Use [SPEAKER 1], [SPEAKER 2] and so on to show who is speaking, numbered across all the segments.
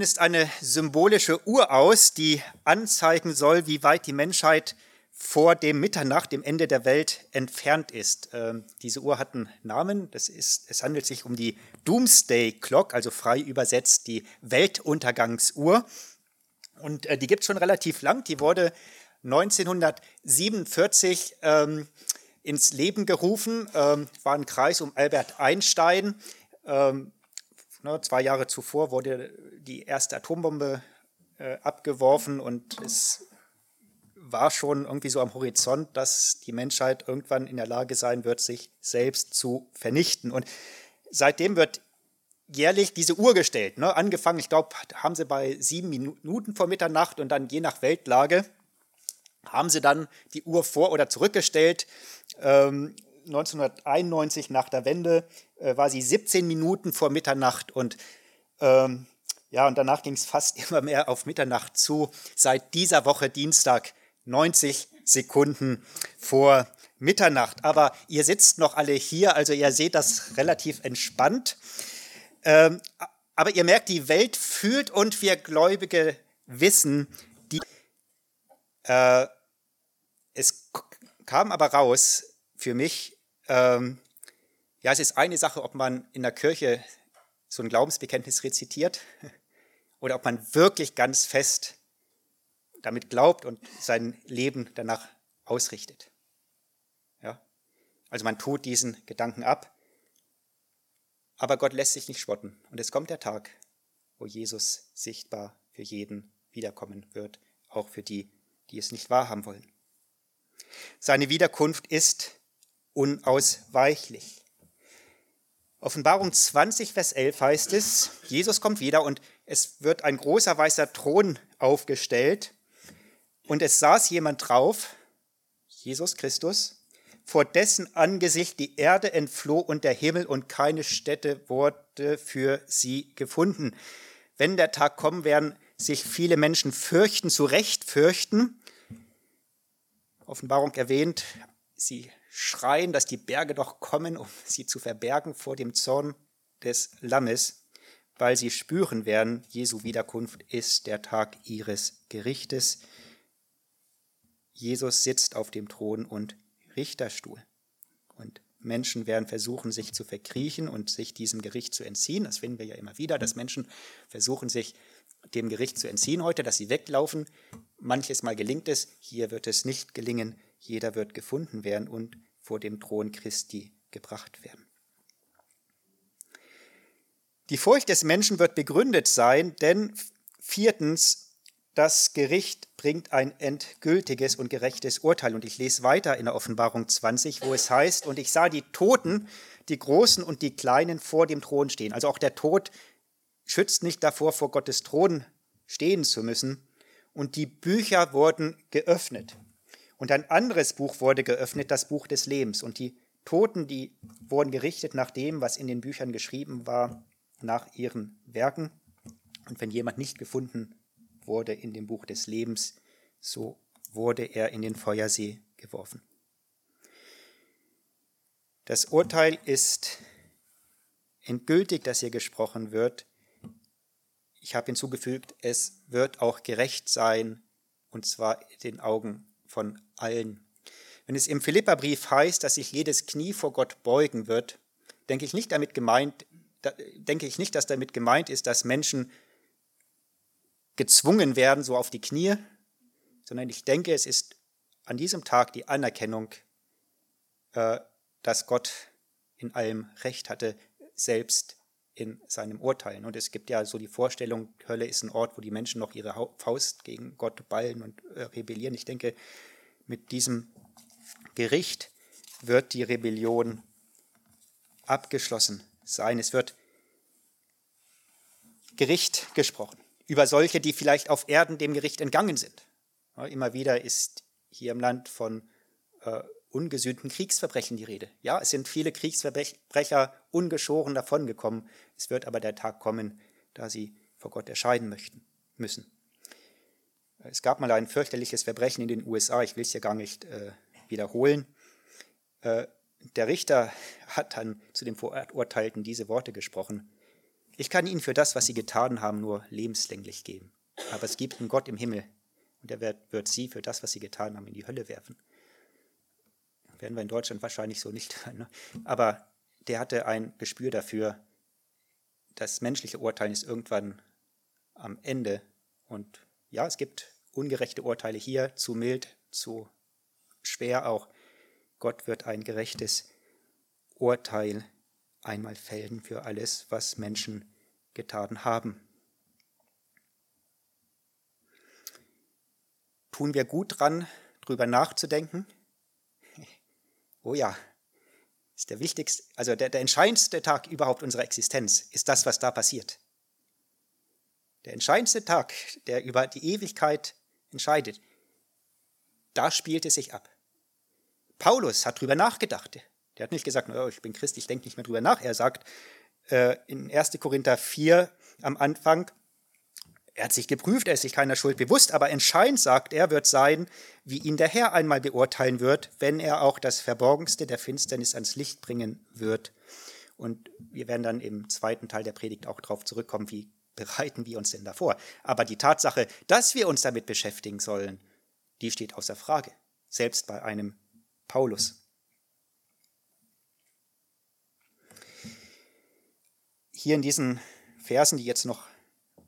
[SPEAKER 1] ist eine symbolische Uhr aus, die anzeigen soll, wie weit die Menschheit vor dem Mitternacht, dem Ende der Welt, entfernt ist. Ähm, diese Uhr hat einen Namen. Das ist, es handelt sich um die Doomsday Clock, also frei übersetzt die Weltuntergangsuhr. Und äh, die gibt es schon relativ lang. Die wurde 1947 ähm, ins Leben gerufen, ähm, war ein Kreis um Albert Einstein. Ähm, ne, zwei Jahre zuvor wurde die erste Atombombe äh, abgeworfen und es war schon irgendwie so am Horizont, dass die Menschheit irgendwann in der Lage sein wird, sich selbst zu vernichten. Und seitdem wird jährlich diese Uhr gestellt. Ne? Angefangen, ich glaube, haben sie bei sieben Minuten vor Mitternacht und dann je nach Weltlage haben sie dann die Uhr vor- oder zurückgestellt. Ähm, 1991 nach der Wende äh, war sie 17 Minuten vor Mitternacht und ähm, ja, und danach ging es fast immer mehr auf Mitternacht zu. Seit dieser Woche Dienstag 90 Sekunden vor Mitternacht. Aber ihr sitzt noch alle hier, also ihr seht das relativ entspannt. Ähm, aber ihr merkt, die Welt fühlt und wir Gläubige wissen, die, äh, es kam aber raus für mich, ähm, ja, es ist eine Sache, ob man in der Kirche so ein Glaubensbekenntnis rezitiert oder ob man wirklich ganz fest damit glaubt und sein Leben danach ausrichtet. Ja? Also man tut diesen Gedanken ab, aber Gott lässt sich nicht spotten. Und es kommt der Tag, wo Jesus sichtbar für jeden wiederkommen wird, auch für die, die es nicht wahrhaben wollen. Seine Wiederkunft ist unausweichlich. Offenbarung 20, Vers 11 heißt es, Jesus kommt wieder und es wird ein großer weißer Thron aufgestellt und es saß jemand drauf, Jesus Christus, vor dessen Angesicht die Erde entfloh und der Himmel und keine Stätte wurde für sie gefunden. Wenn der Tag kommen, werden sich viele Menschen fürchten, zu Recht fürchten. Offenbarung erwähnt, sie schreien, dass die Berge doch kommen, um sie zu verbergen vor dem Zorn des Lammes, weil sie spüren werden, Jesu Wiederkunft ist der Tag ihres Gerichtes. Jesus sitzt auf dem Thron und Richterstuhl. Und Menschen werden versuchen, sich zu verkriechen und sich diesem Gericht zu entziehen. Das finden wir ja immer wieder, dass Menschen versuchen, sich dem Gericht zu entziehen heute, dass sie weglaufen. Manches Mal gelingt es, hier wird es nicht gelingen. Jeder wird gefunden werden und vor dem Thron Christi gebracht werden. Die Furcht des Menschen wird begründet sein, denn viertens, das Gericht bringt ein endgültiges und gerechtes Urteil. Und ich lese weiter in der Offenbarung 20, wo es heißt, und ich sah die Toten, die Großen und die Kleinen vor dem Thron stehen. Also auch der Tod schützt nicht davor, vor Gottes Thron stehen zu müssen. Und die Bücher wurden geöffnet. Und ein anderes Buch wurde geöffnet, das Buch des Lebens. Und die Toten, die wurden gerichtet nach dem, was in den Büchern geschrieben war, nach ihren Werken. Und wenn jemand nicht gefunden wurde in dem Buch des Lebens, so wurde er in den Feuersee geworfen. Das Urteil ist endgültig, dass hier gesprochen wird. Ich habe hinzugefügt, es wird auch gerecht sein, und zwar in den Augen von allen. Wenn es im Philipperbrief heißt, dass sich jedes Knie vor Gott beugen wird, denke ich nicht damit gemeint, denke ich nicht, dass damit gemeint ist, dass Menschen gezwungen werden, so auf die Knie, sondern ich denke, es ist an diesem Tag die Anerkennung, äh, dass Gott in allem Recht hatte, selbst in seinem Urteilen. Und es gibt ja so die Vorstellung, Hölle ist ein Ort, wo die Menschen noch ihre Faust gegen Gott ballen und äh, rebellieren. Ich denke, mit diesem Gericht wird die Rebellion abgeschlossen sein. Es wird Gericht gesprochen über solche, die vielleicht auf Erden dem Gericht entgangen sind. Immer wieder ist hier im Land von äh, ungesühnten Kriegsverbrechen die Rede. Ja, es sind viele Kriegsverbrecher ungeschoren davongekommen. Es wird aber der Tag kommen, da sie vor Gott erscheinen möchten, müssen. Es gab mal ein fürchterliches Verbrechen in den USA, ich will es ja gar nicht äh, wiederholen. Äh, der Richter hat dann zu dem Verurteilten diese Worte gesprochen. Ich kann ihnen für das, was sie getan haben, nur lebenslänglich geben. Aber es gibt einen Gott im Himmel und er wird, wird sie für das, was sie getan haben, in die Hölle werfen. Werden wir in Deutschland wahrscheinlich so nicht. Ne? Aber der hatte ein Gespür dafür, das menschliche Urteil ist irgendwann am Ende. Und ja, es gibt ungerechte Urteile hier, zu mild, zu schwer auch. Gott wird ein gerechtes Urteil einmal fällen für alles, was Menschen getan haben. Tun wir gut dran, drüber nachzudenken? Oh ja, ist der wichtigste, also der, der entscheidendste Tag überhaupt unserer Existenz ist das, was da passiert. Der entscheidendste Tag, der über die Ewigkeit entscheidet, da spielt es sich ab. Paulus hat drüber nachgedacht. Der hat nicht gesagt, oh, ich bin Christ, ich denke nicht mehr drüber nach. Er sagt äh, in 1. Korinther 4 am Anfang, er hat sich geprüft, er ist sich keiner Schuld bewusst, aber entscheidend, sagt er, wird sein, wie ihn der Herr einmal beurteilen wird, wenn er auch das Verborgenste der Finsternis ans Licht bringen wird. Und wir werden dann im zweiten Teil der Predigt auch darauf zurückkommen, wie bereiten wir uns denn davor. Aber die Tatsache, dass wir uns damit beschäftigen sollen, die steht außer Frage, selbst bei einem Paulus. Hier in diesen Versen, die jetzt noch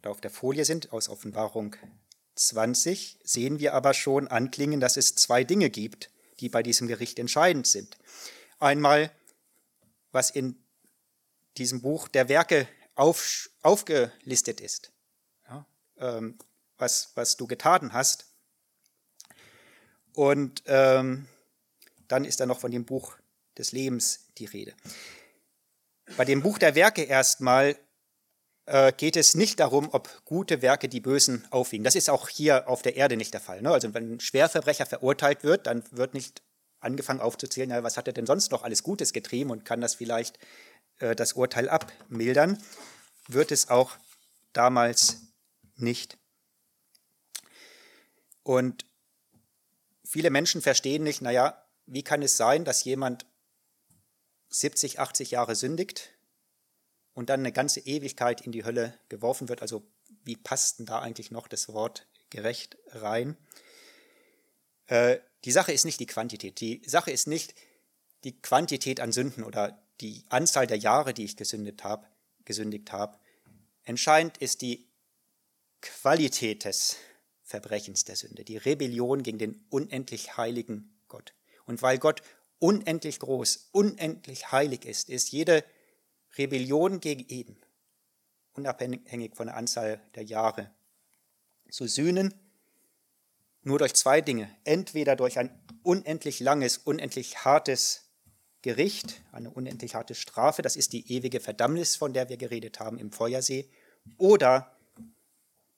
[SPEAKER 1] auf der Folie sind, aus Offenbarung 20, sehen wir aber schon anklingen, dass es zwei Dinge gibt, die bei diesem Gericht entscheidend sind. Einmal, was in diesem Buch der Werke auf, aufgelistet ist, ja, ähm, was, was du getan hast. Und ähm, dann ist da noch von dem Buch des Lebens die Rede. Bei dem Buch der Werke erstmal geht es nicht darum, ob gute Werke die Bösen aufwiegen. Das ist auch hier auf der Erde nicht der Fall. Ne? Also wenn ein Schwerverbrecher verurteilt wird, dann wird nicht angefangen aufzuzählen, ja, was hat er denn sonst noch alles Gutes getrieben und kann das vielleicht äh, das Urteil abmildern. Wird es auch damals nicht. Und viele Menschen verstehen nicht, naja, wie kann es sein, dass jemand 70, 80 Jahre sündigt und dann eine ganze Ewigkeit in die Hölle geworfen wird. Also wie passt denn da eigentlich noch das Wort gerecht rein? Äh, die Sache ist nicht die Quantität. Die Sache ist nicht die Quantität an Sünden oder die Anzahl der Jahre, die ich gesündigt habe. Gesündigt habe. Entscheidend ist die Qualität des Verbrechens der Sünde, die Rebellion gegen den unendlich heiligen Gott. Und weil Gott unendlich groß, unendlich heilig ist, ist jede Rebellion gegen ihn, unabhängig von der Anzahl der Jahre, zu sühnen, nur durch zwei Dinge. Entweder durch ein unendlich langes, unendlich hartes Gericht, eine unendlich harte Strafe, das ist die ewige Verdammnis, von der wir geredet haben im Feuersee, oder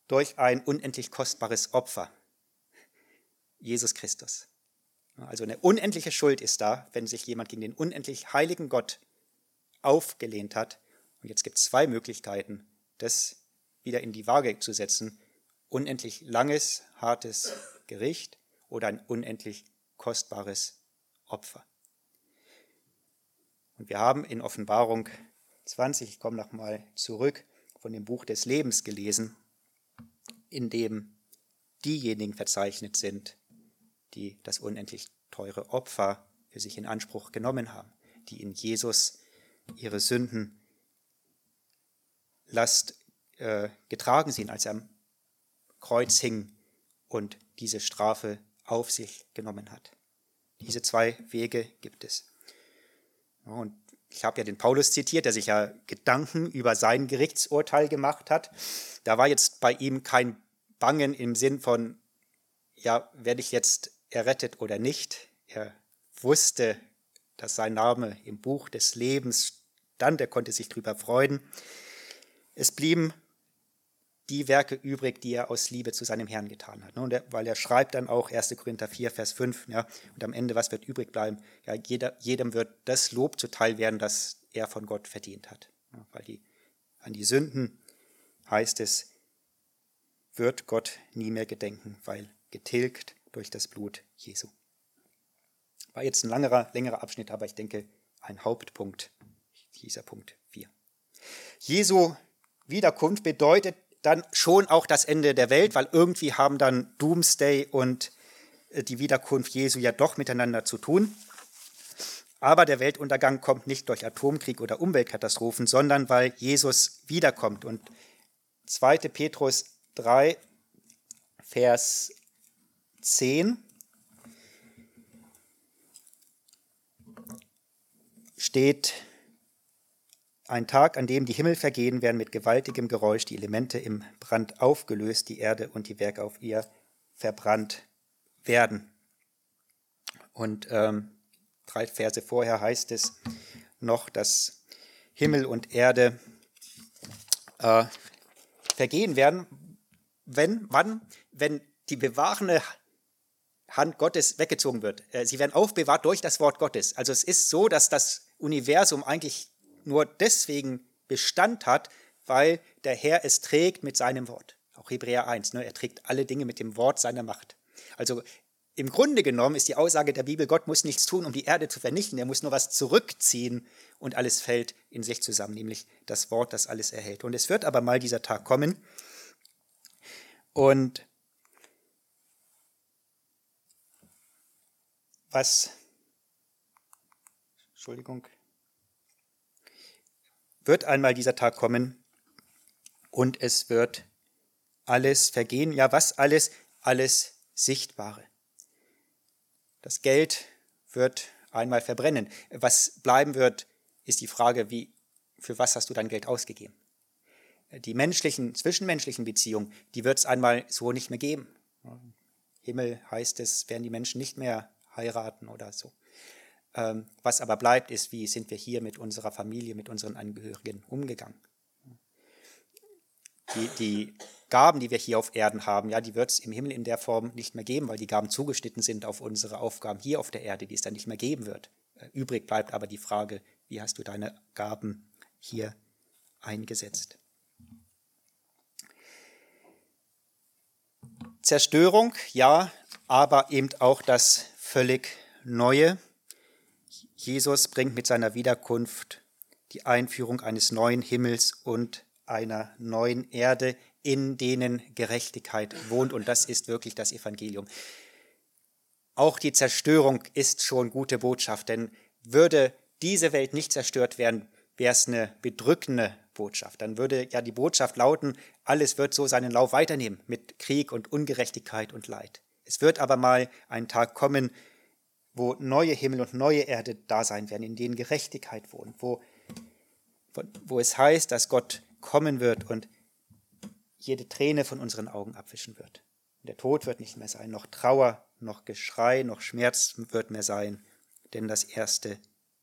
[SPEAKER 1] durch ein unendlich kostbares Opfer, Jesus Christus. Also eine unendliche Schuld ist da, wenn sich jemand gegen den unendlich heiligen Gott aufgelehnt hat. Und jetzt gibt es zwei Möglichkeiten, das wieder in die Waage zu setzen. Unendlich langes, hartes Gericht oder ein unendlich kostbares Opfer. Und wir haben in Offenbarung 20, ich komme nochmal zurück, von dem Buch des Lebens gelesen, in dem diejenigen verzeichnet sind, die das unendlich teure Opfer für sich in Anspruch genommen haben, die in Jesus ihre Sünden Last äh, getragen sind, als er am Kreuz hing und diese Strafe auf sich genommen hat. Diese zwei Wege gibt es. Und ich habe ja den Paulus zitiert, der sich ja Gedanken über sein Gerichtsurteil gemacht hat. Da war jetzt bei ihm kein Bangen im Sinn von, ja, werde ich jetzt errettet oder nicht. Er wusste, dass sein Name im Buch des Lebens stand, er konnte sich darüber freuen. Es blieben die Werke übrig, die er aus Liebe zu seinem Herrn getan hat. Und er, weil er schreibt dann auch 1. Korinther 4, Vers 5, ja, und am Ende, was wird übrig bleiben? Ja, jeder, jedem wird das Lob zuteil werden, das er von Gott verdient hat. Ja, weil die, an die Sünden heißt es, wird Gott nie mehr gedenken, weil getilgt durch das Blut Jesu. War jetzt ein langerer, längerer Abschnitt, aber ich denke, ein Hauptpunkt, dieser Punkt 4. Jesu Wiederkunft bedeutet dann schon auch das Ende der Welt, weil irgendwie haben dann Doomsday und äh, die Wiederkunft Jesu ja doch miteinander zu tun. Aber der Weltuntergang kommt nicht durch Atomkrieg oder Umweltkatastrophen, sondern weil Jesus wiederkommt. Und 2. Petrus 3, Vers 10 steht, ein Tag, an dem die Himmel vergehen, werden mit gewaltigem Geräusch die Elemente im Brand aufgelöst, die Erde und die Werke auf ihr verbrannt werden. Und ähm, drei Verse vorher heißt es noch, dass Himmel und Erde äh, vergehen werden, wenn, wann, wenn die bewahrende Hand Gottes weggezogen wird. Äh, sie werden aufbewahrt durch das Wort Gottes. Also es ist so, dass das Universum eigentlich nur deswegen Bestand hat, weil der Herr es trägt mit seinem Wort. Auch Hebräer 1, ne? er trägt alle Dinge mit dem Wort seiner Macht. Also im Grunde genommen ist die Aussage der Bibel, Gott muss nichts tun, um die Erde zu vernichten, er muss nur was zurückziehen und alles fällt in sich zusammen, nämlich das Wort, das alles erhält. Und es wird aber mal dieser Tag kommen und was, Entschuldigung, wird einmal dieser Tag kommen und es wird alles vergehen. Ja, was alles? Alles Sichtbare. Das Geld wird einmal verbrennen. Was bleiben wird, ist die Frage, wie, für was hast du dein Geld ausgegeben? Die menschlichen, zwischenmenschlichen Beziehungen, die wird es einmal so nicht mehr geben. Himmel heißt es, werden die Menschen nicht mehr heiraten oder so. Ähm, was aber bleibt, ist, wie sind wir hier mit unserer Familie, mit unseren Angehörigen umgegangen. Die, die Gaben, die wir hier auf Erden haben, ja, die wird es im Himmel in der Form nicht mehr geben, weil die Gaben zugeschnitten sind auf unsere Aufgaben hier auf der Erde, die es dann nicht mehr geben wird. Äh, übrig bleibt aber die Frage, wie hast du deine Gaben hier eingesetzt? Zerstörung, ja, aber eben auch das völlig Neue. Jesus bringt mit seiner Wiederkunft die Einführung eines neuen Himmels und einer neuen Erde, in denen Gerechtigkeit wohnt. Und das ist wirklich das Evangelium. Auch die Zerstörung ist schon gute Botschaft, denn würde diese Welt nicht zerstört werden, wäre es eine bedrückende Botschaft. Dann würde ja die Botschaft lauten, alles wird so seinen Lauf weiternehmen mit Krieg und Ungerechtigkeit und Leid. Es wird aber mal ein Tag kommen, wo neue Himmel und neue Erde da sein werden, in denen Gerechtigkeit wohnt, wo, wo es heißt, dass Gott kommen wird und jede Träne von unseren Augen abwischen wird. Der Tod wird nicht mehr sein, noch Trauer, noch Geschrei, noch Schmerz wird mehr sein, denn das Erste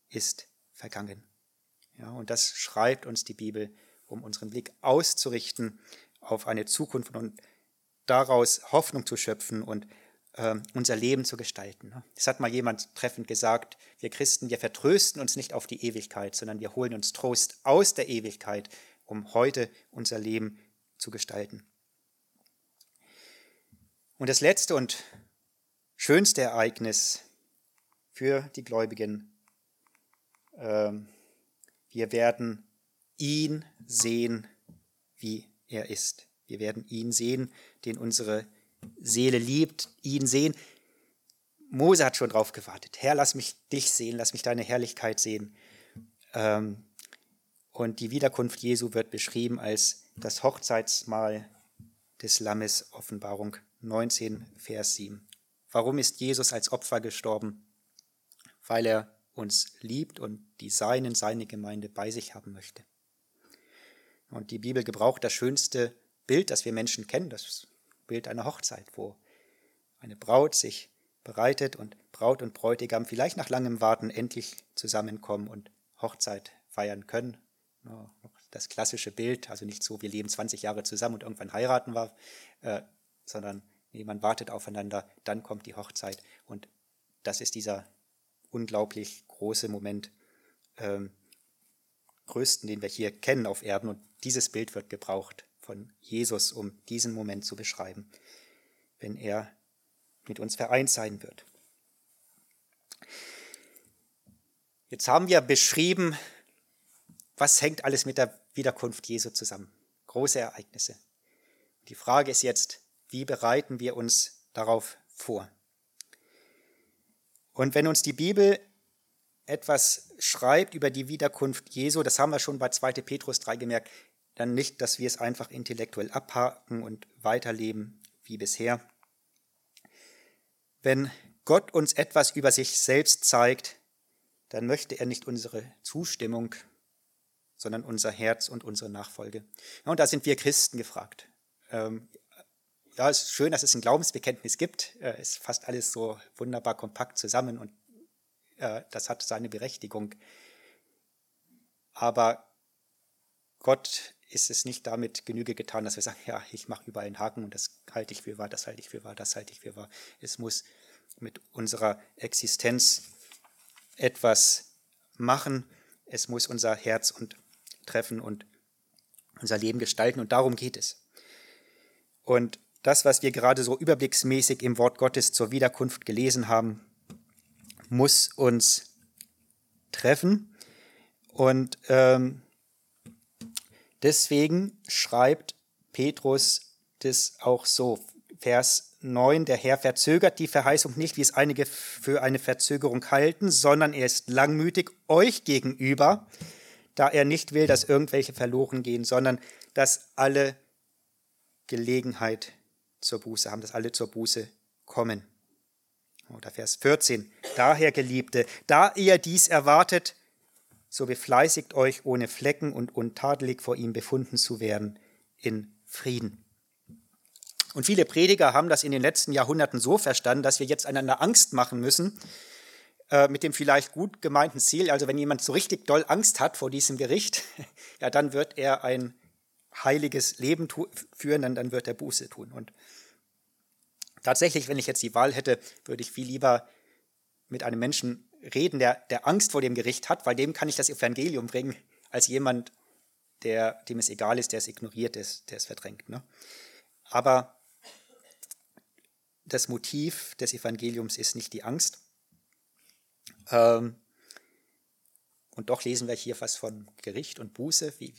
[SPEAKER 1] ist vergangen. Ja, und das schreibt uns die Bibel, um unseren Blick auszurichten auf eine Zukunft und daraus Hoffnung zu schöpfen und äh, unser Leben zu gestalten. Ne? Es hat mal jemand treffend gesagt, wir Christen, wir vertrösten uns nicht auf die Ewigkeit, sondern wir holen uns Trost aus der Ewigkeit, um heute unser Leben zu gestalten. Und das letzte und schönste Ereignis für die Gläubigen, äh, wir werden ihn sehen, wie er ist. Wir werden ihn sehen, den unsere Seele liebt, ihn sehen. Mose hat schon drauf gewartet. Herr, lass mich dich sehen, lass mich deine Herrlichkeit sehen. Ähm, und die Wiederkunft Jesu wird beschrieben als das Hochzeitsmahl des Lammes, Offenbarung 19, Vers 7. Warum ist Jesus als Opfer gestorben? Weil er uns liebt und die Seinen, seine Gemeinde bei sich haben möchte. Und die Bibel gebraucht das schönste Bild, das wir Menschen kennen, das Bild einer Hochzeit, wo eine Braut sich bereitet und Braut und Bräutigam vielleicht nach langem Warten endlich zusammenkommen und Hochzeit feiern können. Das klassische Bild, also nicht so, wir leben 20 Jahre zusammen und irgendwann heiraten wir, äh, sondern man wartet aufeinander, dann kommt die Hochzeit und das ist dieser unglaublich große Moment, ähm, größten, den wir hier kennen auf Erden und dieses Bild wird gebraucht von Jesus, um diesen Moment zu beschreiben, wenn er mit uns vereint sein wird. Jetzt haben wir beschrieben, was hängt alles mit der Wiederkunft Jesu zusammen. große Ereignisse. Die Frage ist jetzt, wie bereiten wir uns darauf vor? Und wenn uns die Bibel etwas schreibt über die Wiederkunft Jesu, das haben wir schon bei 2. Petrus 3 gemerkt, dann nicht, dass wir es einfach intellektuell abhaken und weiterleben wie bisher. Wenn Gott uns etwas über sich selbst zeigt, dann möchte er nicht unsere Zustimmung, sondern unser Herz und unsere Nachfolge. Ja, und da sind wir Christen gefragt. Ähm, ja, es ist schön, dass es ein Glaubensbekenntnis gibt. Es äh, ist fast alles so wunderbar kompakt zusammen und äh, das hat seine Berechtigung. Aber Gott ist es nicht damit Genüge getan, dass wir sagen, ja, ich mache überall einen Haken und das halte ich für wahr, das halte ich für wahr, das halte ich für wahr. Es muss mit unserer Existenz etwas machen. Es muss unser Herz und treffen und unser Leben gestalten und darum geht es. Und das, was wir gerade so überblicksmäßig im Wort Gottes zur Wiederkunft gelesen haben, muss uns treffen. Und ähm, deswegen schreibt Petrus das auch so. Vers 9, der Herr verzögert die Verheißung nicht, wie es einige für eine Verzögerung halten, sondern er ist langmütig euch gegenüber, da er nicht will, dass irgendwelche verloren gehen, sondern dass alle Gelegenheit zur Buße haben, dass alle zur Buße kommen. Oder Vers 14. Daher, Geliebte, da ihr dies erwartet, so befleißigt euch ohne Flecken und untadelig vor ihm befunden zu werden in Frieden. Und viele Prediger haben das in den letzten Jahrhunderten so verstanden, dass wir jetzt einander Angst machen müssen, äh, mit dem vielleicht gut gemeinten Ziel, also wenn jemand so richtig doll Angst hat vor diesem Gericht, ja, dann wird er ein heiliges Leben führen, dann, dann wird er Buße tun. Und tatsächlich, wenn ich jetzt die Wahl hätte, würde ich viel lieber mit einem Menschen reden, der, der Angst vor dem Gericht hat, weil dem kann ich das Evangelium bringen, als jemand, der, dem es egal ist, der es ignoriert, der es, der es verdrängt. Ne? Aber das Motiv des Evangeliums ist nicht die Angst. Ähm, und doch lesen wir hier was von Gericht und Buße. Wie,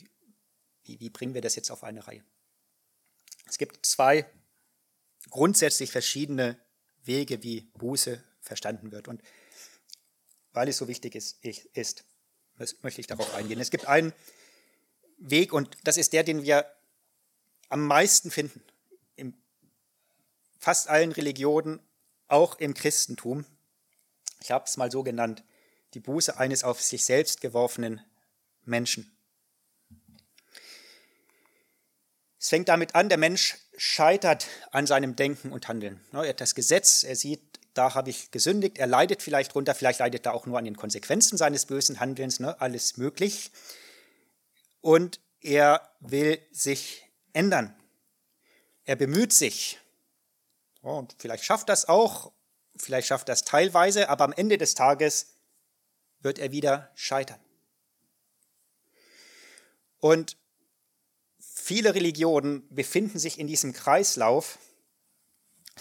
[SPEAKER 1] wie, wie bringen wir das jetzt auf eine Reihe? Es gibt zwei grundsätzlich verschiedene Wege, wie Buße verstanden wird. Und weil es so wichtig ist, ist möchte ich darauf eingehen. Es gibt einen Weg und das ist der, den wir am meisten finden fast allen Religionen, auch im Christentum. Ich habe es mal so genannt, die Buße eines auf sich selbst geworfenen Menschen. Es fängt damit an, der Mensch scheitert an seinem Denken und Handeln. Er hat das Gesetz, er sieht, da habe ich gesündigt, er leidet vielleicht runter, vielleicht leidet er auch nur an den Konsequenzen seines bösen Handelns, ne? alles möglich. Und er will sich ändern. Er bemüht sich, und vielleicht schafft das auch, vielleicht schafft das teilweise, aber am Ende des Tages wird er wieder scheitern. Und viele Religionen befinden sich in diesem Kreislauf.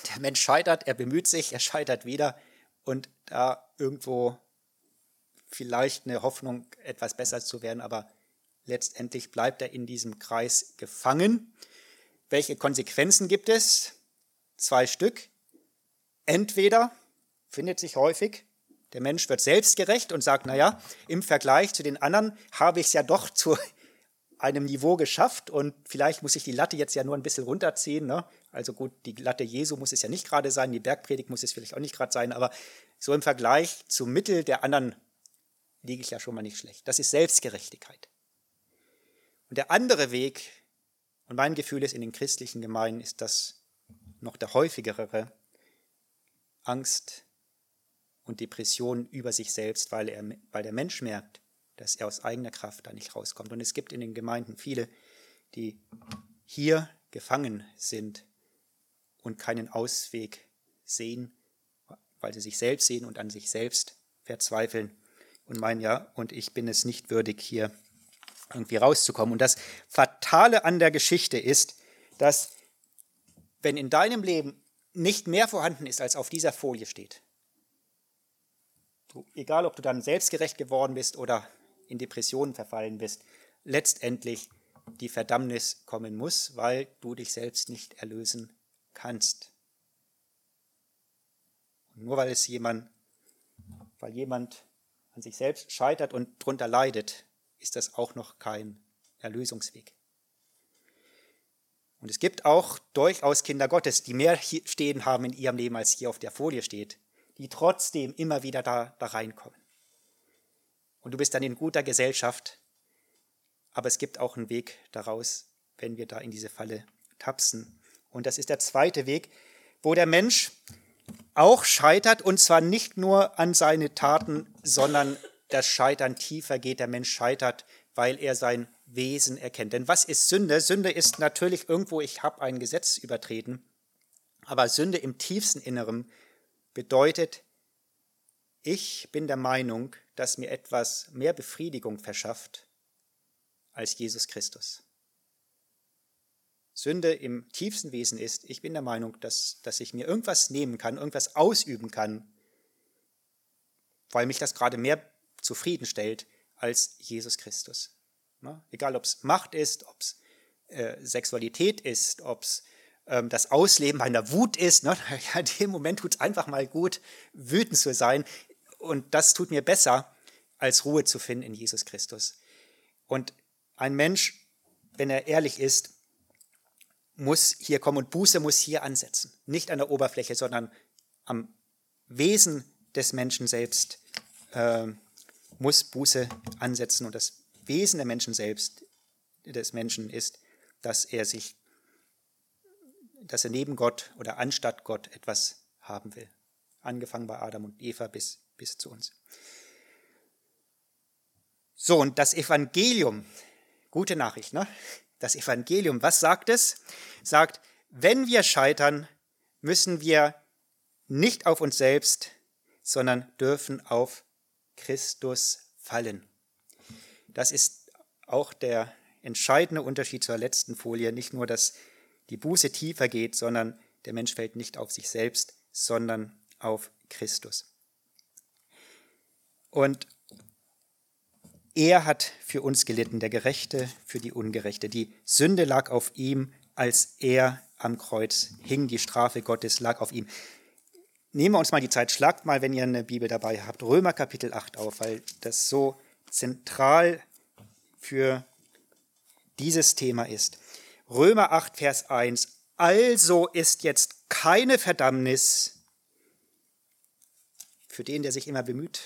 [SPEAKER 1] Der Mensch scheitert, er bemüht sich, er scheitert wieder und da irgendwo vielleicht eine Hoffnung, etwas besser zu werden, aber letztendlich bleibt er in diesem Kreis gefangen. Welche Konsequenzen gibt es? zwei Stück. Entweder findet sich häufig, der Mensch wird selbstgerecht und sagt, naja, im Vergleich zu den anderen habe ich es ja doch zu einem Niveau geschafft und vielleicht muss ich die Latte jetzt ja nur ein bisschen runterziehen. Ne? Also gut, die Latte Jesu muss es ja nicht gerade sein, die Bergpredigt muss es vielleicht auch nicht gerade sein, aber so im Vergleich zum Mittel der anderen liege ich ja schon mal nicht schlecht. Das ist Selbstgerechtigkeit. Und der andere Weg, und mein Gefühl ist in den christlichen Gemeinden, ist das noch der häufigere Angst und Depression über sich selbst, weil, er, weil der Mensch merkt, dass er aus eigener Kraft da nicht rauskommt. Und es gibt in den Gemeinden viele, die hier gefangen sind und keinen Ausweg sehen, weil sie sich selbst sehen und an sich selbst verzweifeln und meinen, ja, und ich bin es nicht würdig, hier irgendwie rauszukommen. Und das Fatale an der Geschichte ist, dass wenn in deinem Leben nicht mehr vorhanden ist, als auf dieser Folie steht, du, egal ob du dann selbstgerecht geworden bist oder in Depressionen verfallen bist, letztendlich die Verdammnis kommen muss, weil du dich selbst nicht erlösen kannst. Und nur weil es jemand, weil jemand an sich selbst scheitert und darunter leidet, ist das auch noch kein Erlösungsweg. Und es gibt auch durchaus Kinder Gottes, die mehr stehen haben in ihrem Leben, als hier auf der Folie steht, die trotzdem immer wieder da, da reinkommen. Und du bist dann in guter Gesellschaft, aber es gibt auch einen Weg daraus, wenn wir da in diese Falle tapsen. Und das ist der zweite Weg, wo der Mensch auch scheitert, und zwar nicht nur an seine Taten, sondern das Scheitern tiefer geht. Der Mensch scheitert, weil er sein Wesen erkennt. Denn was ist Sünde? Sünde ist natürlich irgendwo, ich habe ein Gesetz übertreten, aber Sünde im tiefsten Inneren bedeutet, ich bin der Meinung, dass mir etwas mehr Befriedigung verschafft als Jesus Christus. Sünde im tiefsten Wesen ist, ich bin der Meinung, dass, dass ich mir irgendwas nehmen kann, irgendwas ausüben kann, weil mich das gerade mehr zufriedenstellt als Jesus Christus. Ne? Egal, ob es Macht ist, ob es äh, Sexualität ist, ob es ähm, das Ausleben meiner Wut ist. Ne? Ja, in dem Moment tut es einfach mal gut, wütend zu sein. Und das tut mir besser, als Ruhe zu finden in Jesus Christus. Und ein Mensch, wenn er ehrlich ist, muss hier kommen und Buße muss hier ansetzen. Nicht an der Oberfläche, sondern am Wesen des Menschen selbst äh, muss Buße ansetzen. Und das Wesen der Menschen selbst, des Menschen ist, dass er sich, dass er neben Gott oder anstatt Gott etwas haben will. Angefangen bei Adam und Eva bis, bis zu uns. So, und das Evangelium, gute Nachricht, ne? Das Evangelium, was sagt es? Sagt, wenn wir scheitern, müssen wir nicht auf uns selbst, sondern dürfen auf Christus fallen. Das ist auch der entscheidende Unterschied zur letzten Folie. Nicht nur, dass die Buße tiefer geht, sondern der Mensch fällt nicht auf sich selbst, sondern auf Christus. Und er hat für uns gelitten, der Gerechte für die Ungerechte. Die Sünde lag auf ihm, als er am Kreuz hing. Die Strafe Gottes lag auf ihm. Nehmen wir uns mal die Zeit, schlagt mal, wenn ihr eine Bibel dabei habt, Römer Kapitel 8 auf, weil das so zentral für dieses Thema ist. Römer 8, Vers 1. Also ist jetzt keine Verdammnis für den, der sich immer bemüht,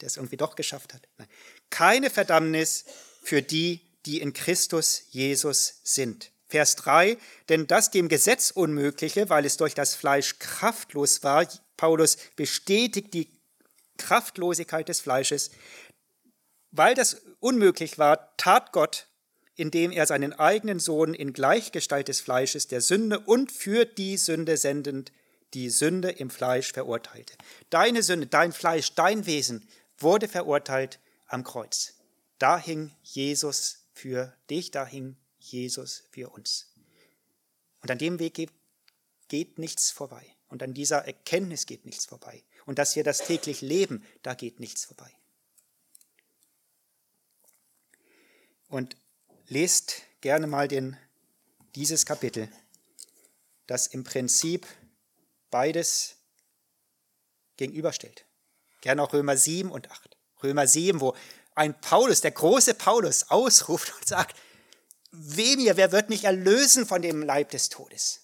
[SPEAKER 1] der es irgendwie doch geschafft hat. Nein. Keine Verdammnis für die, die in Christus Jesus sind. Vers 3, denn das dem Gesetz Unmögliche, weil es durch das Fleisch kraftlos war, Paulus bestätigt die Kraftlosigkeit des Fleisches, weil das unmöglich war, tat Gott, indem er seinen eigenen Sohn in Gleichgestalt des Fleisches der Sünde und für die Sünde sendend die Sünde im Fleisch verurteilte. Deine Sünde, dein Fleisch, dein Wesen wurde verurteilt am Kreuz. Da hing Jesus für dich, da hing Jesus für uns. Und an dem Weg geht, nichts vorbei. Und an dieser Erkenntnis geht nichts vorbei. Und dass wir das täglich leben, da geht nichts vorbei. Und lest gerne mal den, dieses Kapitel, das im Prinzip beides gegenüberstellt. Gerne auch Römer 7 und 8. Römer 7, wo ein Paulus, der große Paulus, ausruft und sagt, weh mir, wer wird mich erlösen von dem Leib des Todes?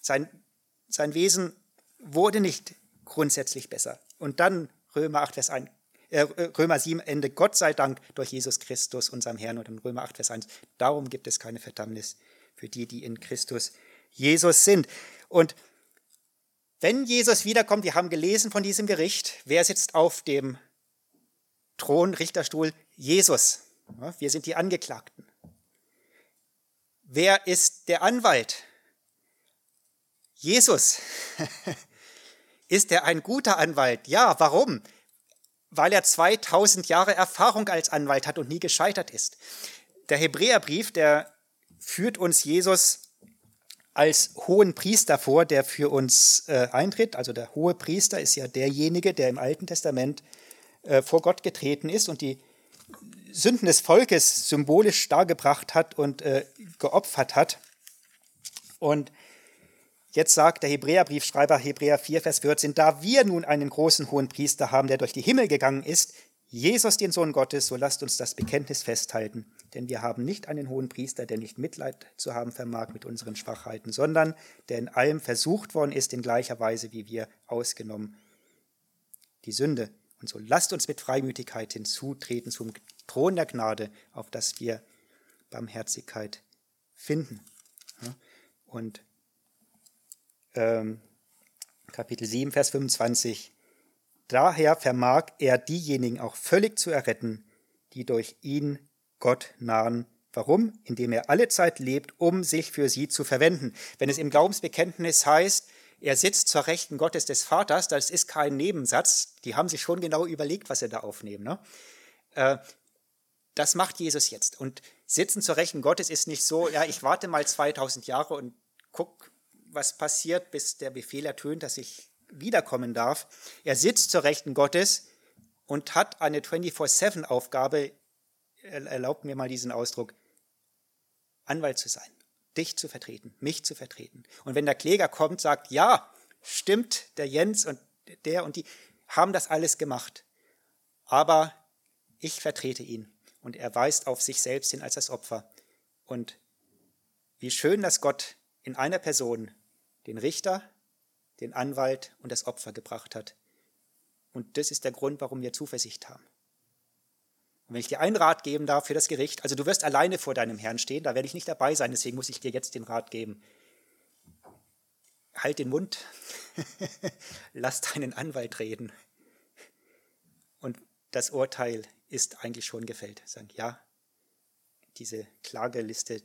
[SPEAKER 1] Sein, sein Wesen wurde nicht grundsätzlich besser. Und dann Römer 8, Vers 1, äh, Römer 7, Ende, Gott sei Dank durch Jesus Christus, unserem Herrn, und in Römer 8, Vers 1, darum gibt es keine Verdammnis für die, die in Christus Jesus sind. Und wenn Jesus wiederkommt, wir haben gelesen von diesem Gericht, wer sitzt auf dem Thron, Richterstuhl? Jesus. Wir sind die Angeklagten. Wer ist der Anwalt? Jesus. Ist er ein guter Anwalt? Ja, warum? Weil er 2000 Jahre Erfahrung als Anwalt hat und nie gescheitert ist. Der Hebräerbrief, der führt uns Jesus als hohen Priester vor, der für uns äh, eintritt. Also der hohe Priester ist ja derjenige, der im Alten Testament äh, vor Gott getreten ist und die Sünden des Volkes symbolisch dargebracht hat und äh, geopfert hat. Und jetzt sagt der Hebräerbriefschreiber Hebräer 4, Vers 14, da wir nun einen großen hohen Priester haben, der durch die Himmel gegangen ist, Jesus, den Sohn Gottes, so lasst uns das Bekenntnis festhalten. Denn wir haben nicht einen hohen Priester, der nicht Mitleid zu haben vermag mit unseren Schwachheiten, sondern der in allem versucht worden ist, in gleicher Weise wie wir, ausgenommen die Sünde. Und so lasst uns mit Freimütigkeit hinzutreten zum Thron der Gnade, auf das wir Barmherzigkeit finden. Und ähm, Kapitel 7, Vers 25. Daher vermag er diejenigen auch völlig zu erretten, die durch ihn Gott nahen. Warum? Indem er alle Zeit lebt, um sich für sie zu verwenden. Wenn es im Glaubensbekenntnis heißt, er sitzt zur Rechten Gottes des Vaters, das ist kein Nebensatz, die haben sich schon genau überlegt, was sie da aufnehmen. Ne? Äh, das macht Jesus jetzt. Und sitzen zur Rechten Gottes ist nicht so, ja, ich warte mal 2000 Jahre und guck, was passiert, bis der Befehl ertönt, dass ich wiederkommen darf. Er sitzt zur Rechten Gottes und hat eine 24-7-Aufgabe, erlaubt mir mal diesen Ausdruck, Anwalt zu sein, dich zu vertreten, mich zu vertreten. Und wenn der Kläger kommt, sagt, ja, stimmt, der Jens und der und die haben das alles gemacht, aber ich vertrete ihn und er weist auf sich selbst hin als das Opfer. Und wie schön, dass Gott in einer Person den Richter, den Anwalt und das Opfer gebracht hat. Und das ist der Grund, warum wir Zuversicht haben. Und wenn ich dir einen Rat geben darf für das Gericht, also du wirst alleine vor deinem Herrn stehen, da werde ich nicht dabei sein, deswegen muss ich dir jetzt den Rat geben. Halt den Mund, lass deinen Anwalt reden. Und das Urteil ist eigentlich schon gefällt. Sagen, ja, diese Klageliste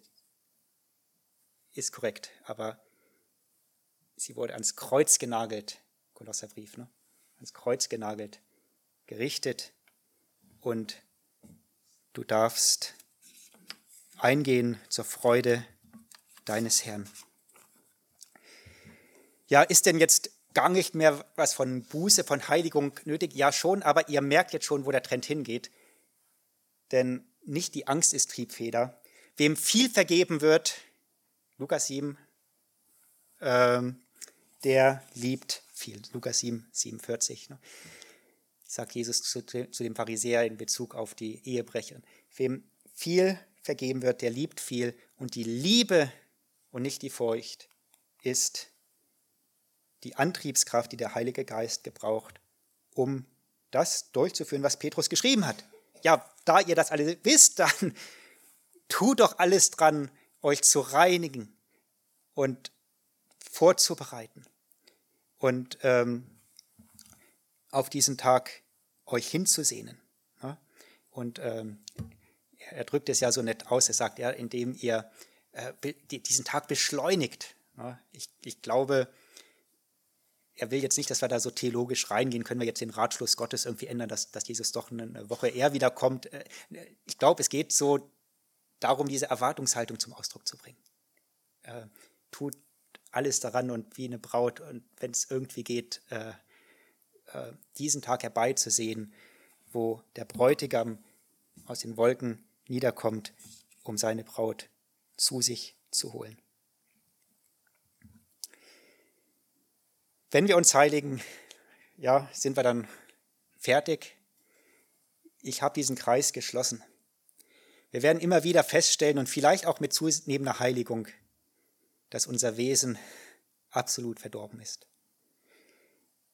[SPEAKER 1] ist korrekt, aber sie wurde ans Kreuz genagelt, Kolosserbrief, ne? ans Kreuz genagelt, gerichtet und du darfst eingehen zur Freude deines Herrn. Ja, ist denn jetzt gar nicht mehr was von Buße, von Heiligung nötig? Ja, schon, aber ihr merkt jetzt schon, wo der Trend hingeht. Denn nicht die Angst ist Triebfeder. Wem viel vergeben wird, Lukas 7, ähm, der liebt viel. Lukas 7, 47. Ne? Sagt Jesus zu, zu dem Pharisäer in Bezug auf die Ehebrecher. Wem viel vergeben wird, der liebt viel. Und die Liebe und nicht die Furcht ist die Antriebskraft, die der Heilige Geist gebraucht, um das durchzuführen, was Petrus geschrieben hat. Ja, da ihr das alle wisst, dann tut doch alles dran, euch zu reinigen und vorzubereiten und ähm, auf diesen Tag euch hinzusehnen. Ne? Und ähm, er drückt es ja so nett aus, er sagt, ja, indem ihr äh, diesen Tag beschleunigt. Ne? Ich, ich glaube, er will jetzt nicht, dass wir da so theologisch reingehen, können wir jetzt den Ratschluss Gottes irgendwie ändern, dass, dass Jesus doch eine Woche eher wiederkommt. Äh, ich glaube, es geht so darum, diese Erwartungshaltung zum Ausdruck zu bringen. Äh, tut alles daran und wie eine Braut und wenn es irgendwie geht, äh, äh, diesen Tag herbeizusehen, wo der Bräutigam aus den Wolken niederkommt, um seine Braut zu sich zu holen. Wenn wir uns heiligen, ja, sind wir dann fertig. Ich habe diesen Kreis geschlossen. Wir werden immer wieder feststellen und vielleicht auch mit zunehmender Heiligung, dass unser Wesen absolut verdorben ist.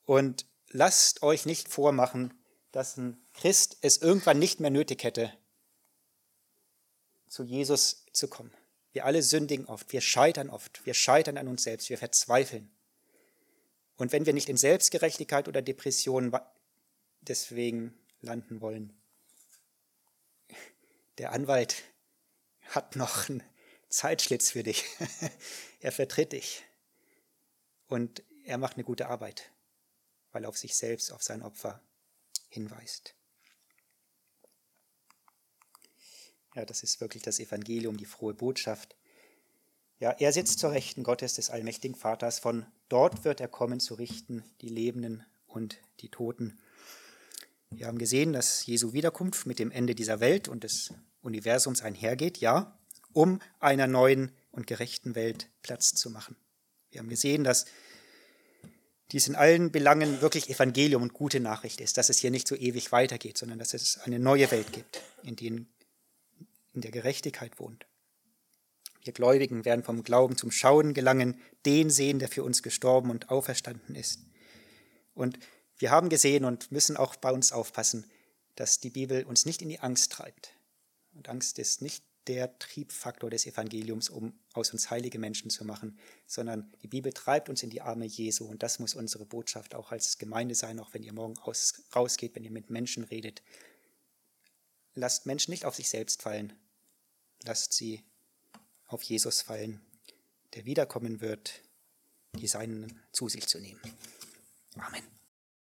[SPEAKER 1] Und lasst euch nicht vormachen, dass ein Christ es irgendwann nicht mehr nötig hätte, zu Jesus zu kommen. Wir alle sündigen oft, wir scheitern oft, wir scheitern an uns selbst, wir verzweifeln. Und wenn wir nicht in Selbstgerechtigkeit oder Depression deswegen landen wollen, der Anwalt hat noch einen Zeitschlitz für dich. er vertritt dich. Und er macht eine gute Arbeit, weil er auf sich selbst, auf sein Opfer hinweist. Ja, das ist wirklich das Evangelium, die frohe Botschaft. Ja, er sitzt zur Rechten Gottes des allmächtigen Vaters. Von dort wird er kommen zu richten die Lebenden und die Toten. Wir haben gesehen, dass Jesu Wiederkunft mit dem Ende dieser Welt und des Universums einhergeht, ja, um einer neuen und gerechten Welt Platz zu machen. Wir haben gesehen, dass dies in allen Belangen wirklich Evangelium und gute Nachricht ist, dass es hier nicht so ewig weitergeht, sondern dass es eine neue Welt gibt, in der in der Gerechtigkeit wohnt. Wir Gläubigen werden vom Glauben zum Schauen gelangen, den sehen, der für uns gestorben und auferstanden ist. Und wir haben gesehen und müssen auch bei uns aufpassen, dass die Bibel uns nicht in die Angst treibt. Und Angst ist nicht der Triebfaktor des Evangeliums, um aus uns heilige Menschen zu machen, sondern die Bibel treibt uns in die Arme Jesu und das muss unsere Botschaft auch als Gemeinde sein, auch wenn ihr morgen aus, rausgeht, wenn ihr mit Menschen redet. Lasst Menschen nicht auf sich selbst fallen, lasst sie auf Jesus fallen, der wiederkommen wird, die Seinen zu sich zu nehmen. Amen.